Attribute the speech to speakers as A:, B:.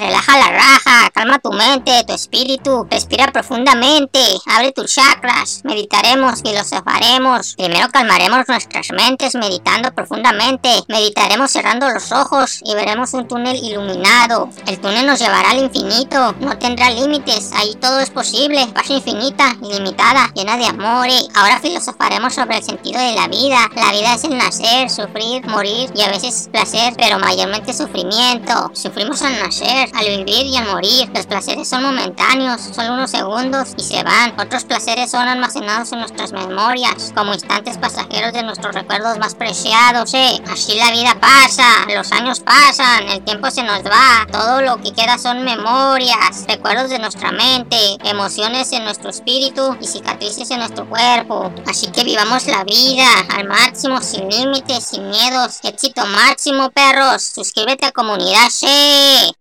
A: Relaja la raja, calma tu mente, tu espíritu, respira profundamente, abre tus chakras, meditaremos, filosofaremos. Primero calmaremos nuestras mentes meditando profundamente, meditaremos cerrando los ojos y veremos un túnel iluminado. El túnel nos llevará al infinito, no tendrá límites, ahí todo es posible, paz infinita, ilimitada, llena de amor. Ahora filosofaremos sobre el sentido de la vida. La vida es el nacer, sufrir, morir y a veces placer, pero mayormente sufrimiento. Sufrimos al nacer, al vivir y al morir. Los placeres son momentáneos, son unos segundos y se van. Otros placeres son almacenados en nuestras memorias, como instantes pasajeros de nuestros recuerdos más preciados. Eh, así la vida pasa, los años pasan, el tiempo se nos va. Todo lo que queda son memorias, recuerdos de nuestra mente, emociones en nuestro espíritu y cicatrices en nuestro cuerpo. Así que vivamos la vida al máximo, sin límites, sin miedos. Éxito máximo, perros. Suscríbete a comunidad, sí.